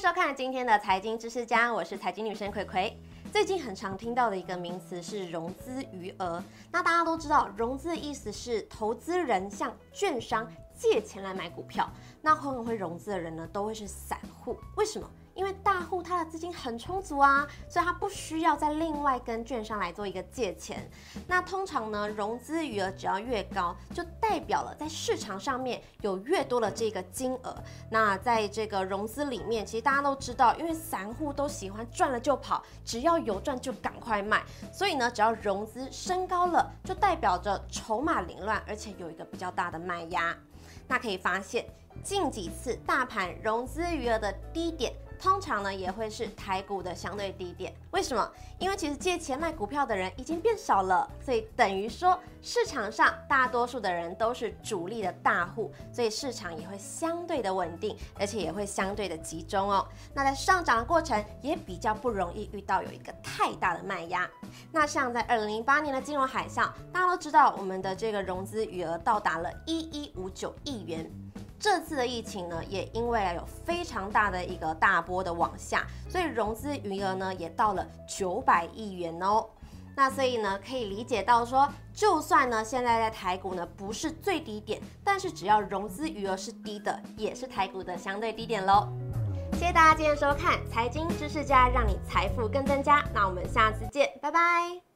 收看今天的财经知识家，我是财经女神葵葵。最近很常听到的一个名词是融资余额。那大家都知道，融资的意思是投资人向券商借钱来买股票。那会不会融资的人呢，都会是散户。为什么？因为大户他的资金很充足啊，所以他不需要再另外跟券商来做一个借钱。那通常呢，融资余额只要越高，就代表了在市场上面有越多的这个金额。那在这个融资里面，其实大家都知道，因为散户都喜欢赚了就跑，只要有赚就赶快卖。所以呢，只要融资升高了，就代表着筹码凌乱，而且有一个比较大的卖压。那可以发现，近几次大盘融资余额的低点。通常呢，也会是台股的相对低点。为什么？因为其实借钱卖股票的人已经变少了，所以等于说市场上大多数的人都是主力的大户，所以市场也会相对的稳定，而且也会相对的集中哦。那在上涨的过程也比较不容易遇到有一个太大的卖压。那像在二零零八年的金融海啸，大家都知道我们的这个融资余额到达了一一五九亿元。这次的疫情呢，也因为有非常大的一个大波的往下，所以融资余额呢也到了九百亿元哦。那所以呢，可以理解到说，就算呢现在在台股呢不是最低点，但是只要融资余额是低的，也是台股的相对低点喽。谢谢大家今天收看《财经知识家》，让你财富更增加。那我们下次见，拜拜。